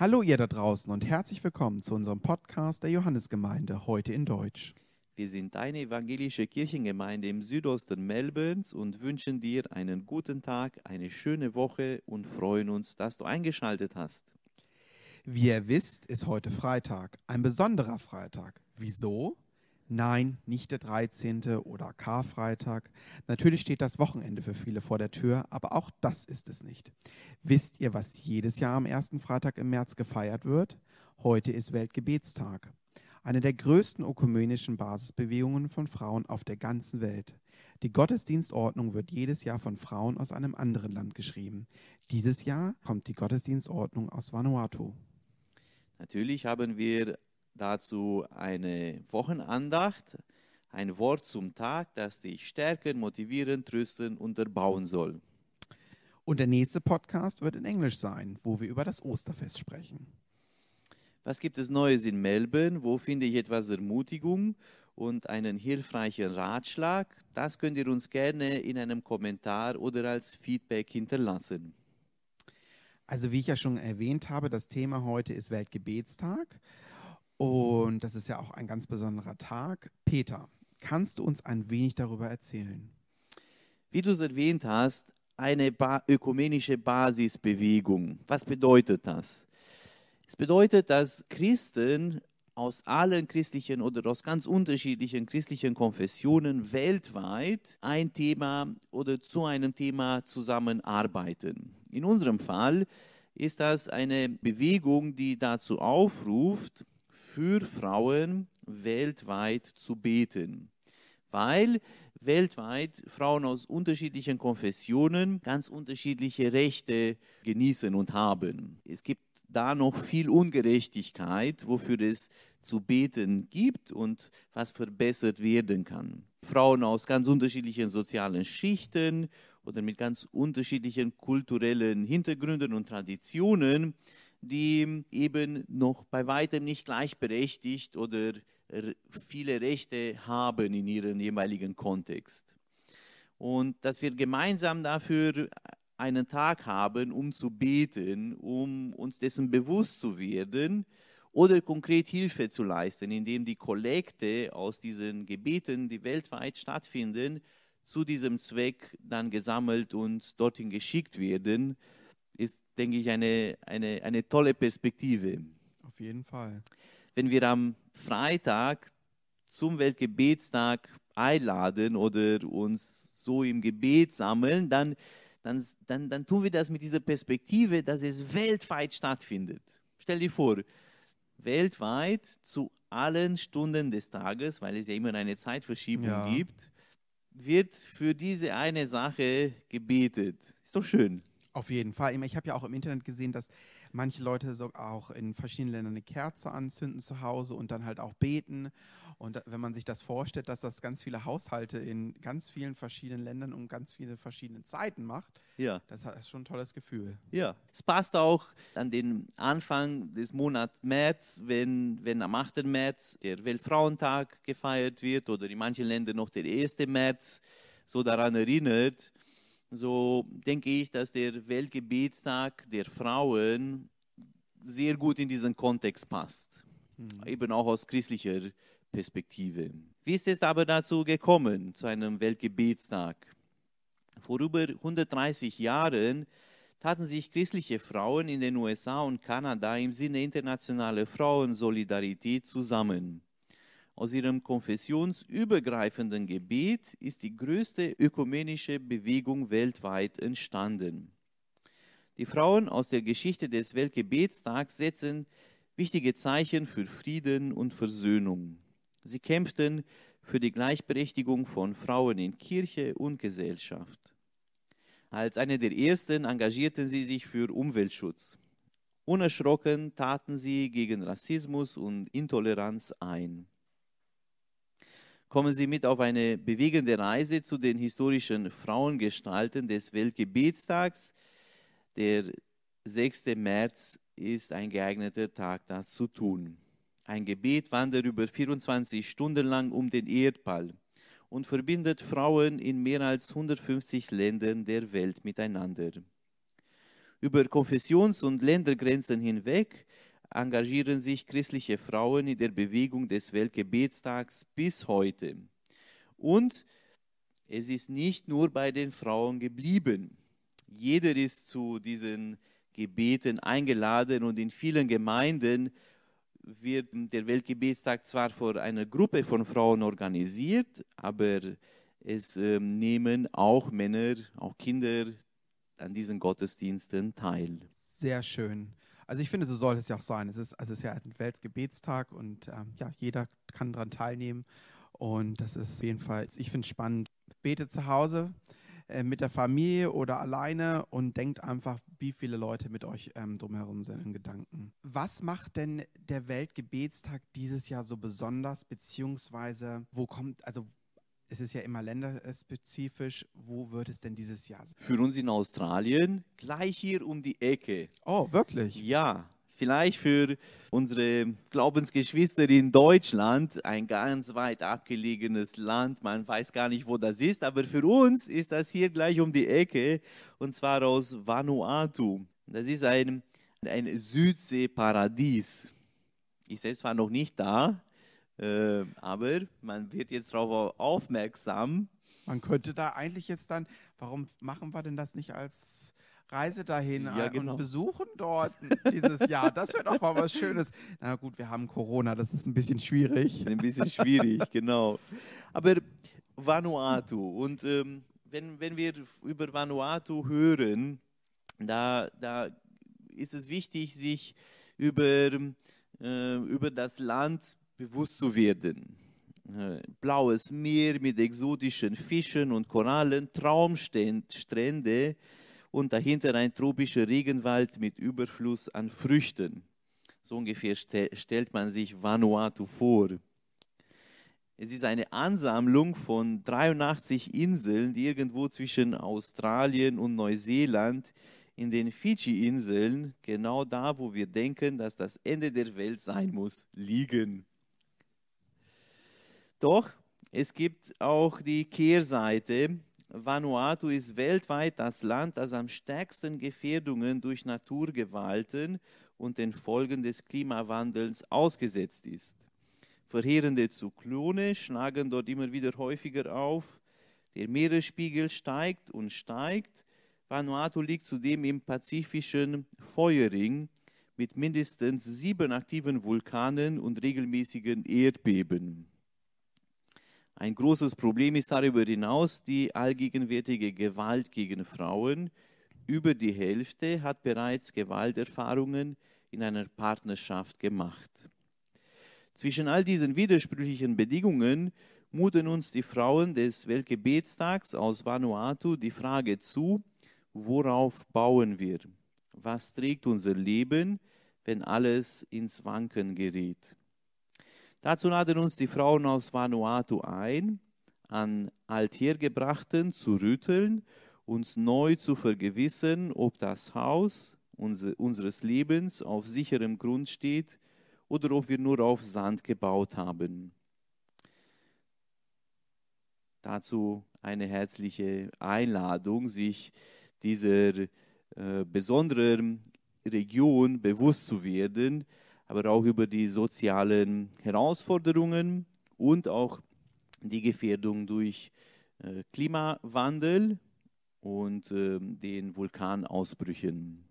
Hallo ihr da draußen und herzlich willkommen zu unserem Podcast der Johannesgemeinde, heute in Deutsch. Wir sind eine evangelische Kirchengemeinde im Südosten Melbournes und wünschen dir einen guten Tag, eine schöne Woche und freuen uns, dass du eingeschaltet hast. Wie ihr wisst, ist heute Freitag, ein besonderer Freitag. Wieso? Nein, nicht der 13. oder Karfreitag. Natürlich steht das Wochenende für viele vor der Tür, aber auch das ist es nicht. Wisst ihr, was jedes Jahr am ersten Freitag im März gefeiert wird? Heute ist Weltgebetstag. Eine der größten ökumenischen Basisbewegungen von Frauen auf der ganzen Welt. Die Gottesdienstordnung wird jedes Jahr von Frauen aus einem anderen Land geschrieben. Dieses Jahr kommt die Gottesdienstordnung aus Vanuatu. Natürlich haben wir dazu eine Wochenandacht, ein Wort zum Tag, das dich stärken, motivieren, trösten und erbauen soll. Und der nächste Podcast wird in Englisch sein, wo wir über das Osterfest sprechen. Was gibt es Neues in Melbourne? Wo finde ich etwas Ermutigung und einen hilfreichen Ratschlag? Das könnt ihr uns gerne in einem Kommentar oder als Feedback hinterlassen. Also wie ich ja schon erwähnt habe, das Thema heute ist Weltgebetstag. Und das ist ja auch ein ganz besonderer Tag. Peter, kannst du uns ein wenig darüber erzählen? Wie du es erwähnt hast, eine ba ökumenische Basisbewegung. Was bedeutet das? Es bedeutet, dass Christen aus allen christlichen oder aus ganz unterschiedlichen christlichen Konfessionen weltweit ein Thema oder zu einem Thema zusammenarbeiten. In unserem Fall ist das eine Bewegung, die dazu aufruft, für Frauen weltweit zu beten, weil weltweit Frauen aus unterschiedlichen Konfessionen ganz unterschiedliche Rechte genießen und haben. Es gibt da noch viel Ungerechtigkeit, wofür es zu beten gibt und was verbessert werden kann. Frauen aus ganz unterschiedlichen sozialen Schichten oder mit ganz unterschiedlichen kulturellen Hintergründen und Traditionen die eben noch bei weitem nicht gleichberechtigt oder viele Rechte haben in ihrem jeweiligen Kontext. Und dass wir gemeinsam dafür einen Tag haben, um zu beten, um uns dessen bewusst zu werden oder konkret Hilfe zu leisten, indem die Kollekte aus diesen Gebeten, die weltweit stattfinden, zu diesem Zweck dann gesammelt und dorthin geschickt werden ist, denke ich, eine, eine, eine tolle Perspektive. Auf jeden Fall. Wenn wir am Freitag zum Weltgebetstag einladen oder uns so im Gebet sammeln, dann, dann, dann, dann tun wir das mit dieser Perspektive, dass es weltweit stattfindet. Stell dir vor, weltweit zu allen Stunden des Tages, weil es ja immer eine Zeitverschiebung ja. gibt, wird für diese eine Sache gebetet. Ist doch schön. Auf jeden Fall. Ich habe ja auch im Internet gesehen, dass manche Leute so auch in verschiedenen Ländern eine Kerze anzünden zu Hause und dann halt auch beten. Und wenn man sich das vorstellt, dass das ganz viele Haushalte in ganz vielen verschiedenen Ländern und ganz viele verschiedene Zeiten macht, ja. das ist schon ein tolles Gefühl. Ja, es passt auch an den Anfang des Monats März, wenn, wenn am 8. März der Weltfrauentag gefeiert wird oder in manchen Ländern noch der 1. März so daran erinnert, so denke ich, dass der Weltgebetstag der Frauen sehr gut in diesen Kontext passt, mhm. eben auch aus christlicher Perspektive. Wie ist es aber dazu gekommen, zu einem Weltgebetstag? Vor über 130 Jahren taten sich christliche Frauen in den USA und Kanada im Sinne internationaler Frauensolidarität zusammen. Aus ihrem konfessionsübergreifenden Gebet ist die größte ökumenische Bewegung weltweit entstanden. Die Frauen aus der Geschichte des Weltgebetstags setzen wichtige Zeichen für Frieden und Versöhnung. Sie kämpften für die Gleichberechtigung von Frauen in Kirche und Gesellschaft. Als eine der ersten engagierten sie sich für Umweltschutz. Unerschrocken taten sie gegen Rassismus und Intoleranz ein kommen Sie mit auf eine bewegende Reise zu den historischen Frauengestalten des Weltgebetstags. Der 6. März ist ein geeigneter Tag, das zu tun. Ein Gebet wandert über 24 Stunden lang um den Erdball und verbindet Frauen in mehr als 150 Ländern der Welt miteinander. Über Konfessions- und Ländergrenzen hinweg engagieren sich christliche Frauen in der Bewegung des Weltgebetstags bis heute. Und es ist nicht nur bei den Frauen geblieben. Jeder ist zu diesen Gebeten eingeladen und in vielen Gemeinden wird der Weltgebetstag zwar vor einer Gruppe von Frauen organisiert, aber es äh, nehmen auch Männer, auch Kinder an diesen Gottesdiensten teil. Sehr schön. Also ich finde, so soll es ja auch sein. Es ist, also es ist ja ein Weltgebetstag und ähm, ja, jeder kann daran teilnehmen. Und das ist jedenfalls, ich finde es spannend. Bete zu Hause äh, mit der Familie oder alleine und denkt einfach, wie viele Leute mit euch ähm, drumherum sind in Gedanken. Was macht denn der Weltgebetstag dieses Jahr so besonders, beziehungsweise wo kommt, also es ist ja immer länderspezifisch. Wo wird es denn dieses Jahr sein? Für uns in Australien gleich hier um die Ecke. Oh, wirklich? Ja, vielleicht für unsere Glaubensgeschwister in Deutschland, ein ganz weit abgelegenes Land. Man weiß gar nicht, wo das ist, aber für uns ist das hier gleich um die Ecke und zwar aus Vanuatu. Das ist ein, ein Südseeparadies. Ich selbst war noch nicht da, äh, aber man wird jetzt darauf aufmerksam. Man könnte da eigentlich jetzt dann, warum machen wir denn das nicht als Reise dahin Ja, äh, genau. und besuchen dort dieses Jahr? Das wäre doch mal was Schönes. Na gut, wir haben Corona, das ist ein bisschen schwierig. Ein bisschen schwierig, genau. Aber Vanuatu und ähm, wenn, wenn wir über Vanuatu hören, da, da ist es wichtig, sich über, äh, über das Land bewusst zu werden. Äh, Blaues Meer mit exotischen Fischen und Korallen, Traumstrände und dahinter ein tropischer Regenwald mit Überfluss an Früchten. So ungefähr ste stellt man sich Vanuatu vor. Es ist eine Ansammlung von 83 Inseln, die irgendwo zwischen Australien und Neuseeland in den Fidschi-Inseln, genau da, wo wir denken, dass das Ende der Welt sein muss, liegen. Doch es gibt auch die Kehrseite. Vanuatu ist weltweit das Land, das am stärksten Gefährdungen durch Naturgewalten und den Folgen des Klimawandels ausgesetzt ist. Verheerende Zyklone schlagen dort immer wieder häufiger auf. Der Meeresspiegel steigt und steigt. Vanuatu liegt zudem im pazifischen Feuerring mit mindestens sieben aktiven Vulkanen und regelmäßigen Erdbeben. Ein großes Problem ist darüber hinaus die allgegenwärtige Gewalt gegen Frauen. Über die Hälfte hat bereits Gewalterfahrungen in einer Partnerschaft gemacht. Zwischen all diesen widersprüchlichen Bedingungen muten uns die Frauen des Weltgebetstags aus Vanuatu die Frage zu, worauf bauen wir? Was trägt unser Leben, wenn alles ins Wanken gerät? Dazu laden uns die Frauen aus Vanuatu ein, an Althergebrachten zu rütteln, uns neu zu vergewissern, ob das Haus unser, unseres Lebens auf sicherem Grund steht oder ob wir nur auf Sand gebaut haben. Dazu eine herzliche Einladung, sich dieser äh, besonderen Region bewusst zu werden, aber auch über die sozialen Herausforderungen und auch die Gefährdung durch äh, Klimawandel und äh, den Vulkanausbrüchen.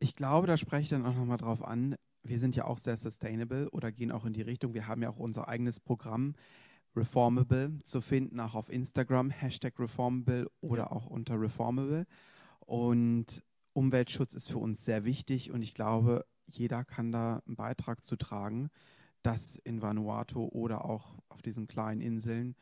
Ich glaube, da spreche ich dann auch nochmal drauf an. Wir sind ja auch sehr sustainable oder gehen auch in die Richtung. Wir haben ja auch unser eigenes Programm Reformable zu finden, auch auf Instagram, Hashtag Reformable oder auch unter Reformable. Und Umweltschutz ist für uns sehr wichtig und ich glaube, jeder kann da einen Beitrag zu tragen, dass in Vanuatu oder auch auf diesen kleinen Inseln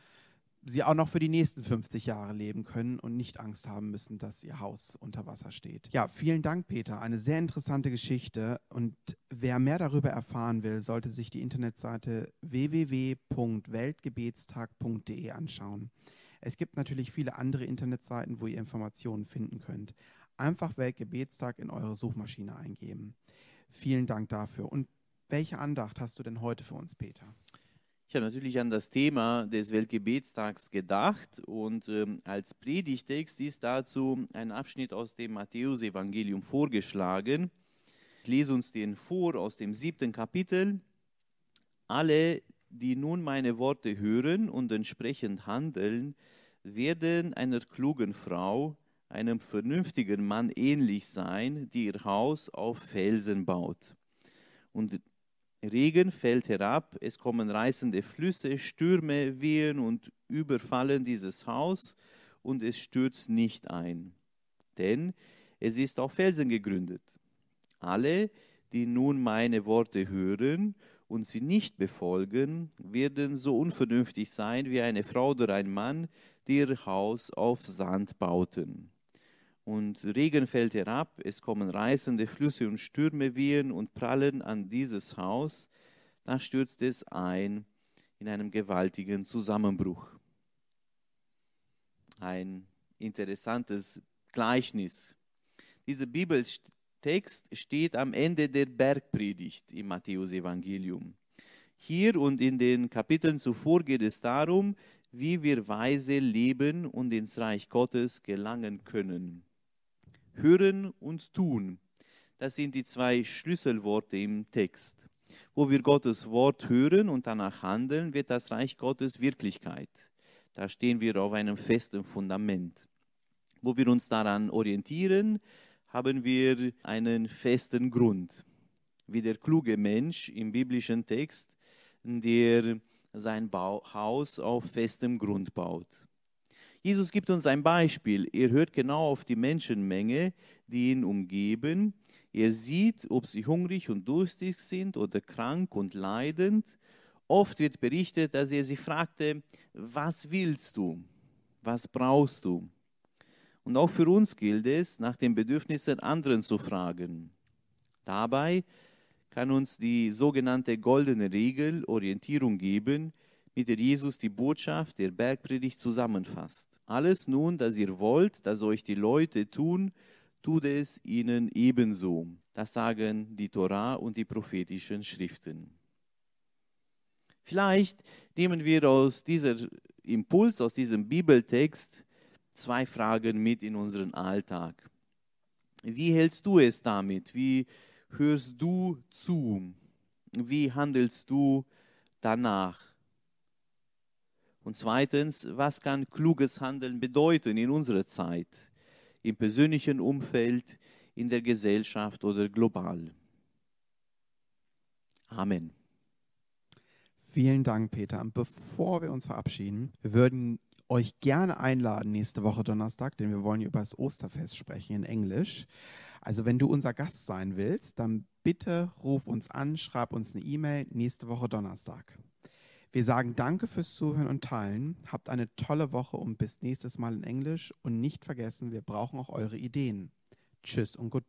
sie auch noch für die nächsten 50 Jahre leben können und nicht Angst haben müssen, dass ihr Haus unter Wasser steht. Ja, vielen Dank, Peter. Eine sehr interessante Geschichte. Und wer mehr darüber erfahren will, sollte sich die Internetseite www.weltgebetstag.de anschauen. Es gibt natürlich viele andere Internetseiten, wo ihr Informationen finden könnt. Einfach Weltgebetstag in eure Suchmaschine eingeben. Vielen Dank dafür. Und welche Andacht hast du denn heute für uns, Peter? Ich habe natürlich an das Thema des Weltgebetstags gedacht und ähm, als Predigtext ist dazu ein Abschnitt aus dem Matthäusevangelium vorgeschlagen. Ich lese uns den vor aus dem siebten Kapitel. Alle, die nun meine Worte hören und entsprechend handeln, werden einer klugen Frau, einem vernünftigen Mann ähnlich sein, die ihr Haus auf Felsen baut. Und Regen fällt herab, es kommen reißende Flüsse, Stürme wehen und überfallen dieses Haus und es stürzt nicht ein, denn es ist auf Felsen gegründet. Alle, die nun meine Worte hören und sie nicht befolgen, werden so unvernünftig sein wie eine Frau oder ein Mann, die ihr Haus auf Sand bauten und Regen fällt herab, es kommen reißende Flüsse und Stürme wehen und prallen an dieses Haus, da stürzt es ein in einem gewaltigen Zusammenbruch. Ein interessantes Gleichnis. Dieser Bibeltext steht am Ende der Bergpredigt im Matthäusevangelium. Hier und in den Kapiteln zuvor geht es darum, wie wir weise leben und ins Reich Gottes gelangen können. Hören und tun. Das sind die zwei Schlüsselworte im Text. Wo wir Gottes Wort hören und danach handeln, wird das Reich Gottes Wirklichkeit. Da stehen wir auf einem festen Fundament. Wo wir uns daran orientieren, haben wir einen festen Grund. Wie der kluge Mensch im biblischen Text, der sein Haus auf festem Grund baut. Jesus gibt uns ein Beispiel. Er hört genau auf die Menschenmenge, die ihn umgeben. Er sieht, ob sie hungrig und durstig sind oder krank und leidend. Oft wird berichtet, dass er sie fragte, was willst du? Was brauchst du? Und auch für uns gilt es, nach den Bedürfnissen anderen zu fragen. Dabei kann uns die sogenannte goldene Regel Orientierung geben, mit der Jesus die Botschaft der Bergpredigt zusammenfasst. Alles nun, das ihr wollt, dass euch die Leute tun, tut es ihnen ebenso. Das sagen die Torah und die prophetischen Schriften. Vielleicht nehmen wir aus dieser Impuls, aus diesem Bibeltext zwei Fragen mit in unseren Alltag. Wie hältst du es damit? Wie hörst du zu? Wie handelst du danach? Und zweitens, was kann kluges Handeln bedeuten in unserer Zeit, im persönlichen Umfeld, in der Gesellschaft oder global? Amen. Vielen Dank, Peter. Und bevor wir uns verabschieden, wir würden euch gerne einladen nächste Woche Donnerstag, denn wir wollen über das Osterfest sprechen in Englisch. Also wenn du unser Gast sein willst, dann bitte ruf uns an, schreib uns eine E-Mail nächste Woche Donnerstag. Wir sagen danke fürs Zuhören und Teilen. Habt eine tolle Woche und bis nächstes Mal in Englisch. Und nicht vergessen, wir brauchen auch eure Ideen. Tschüss und gut.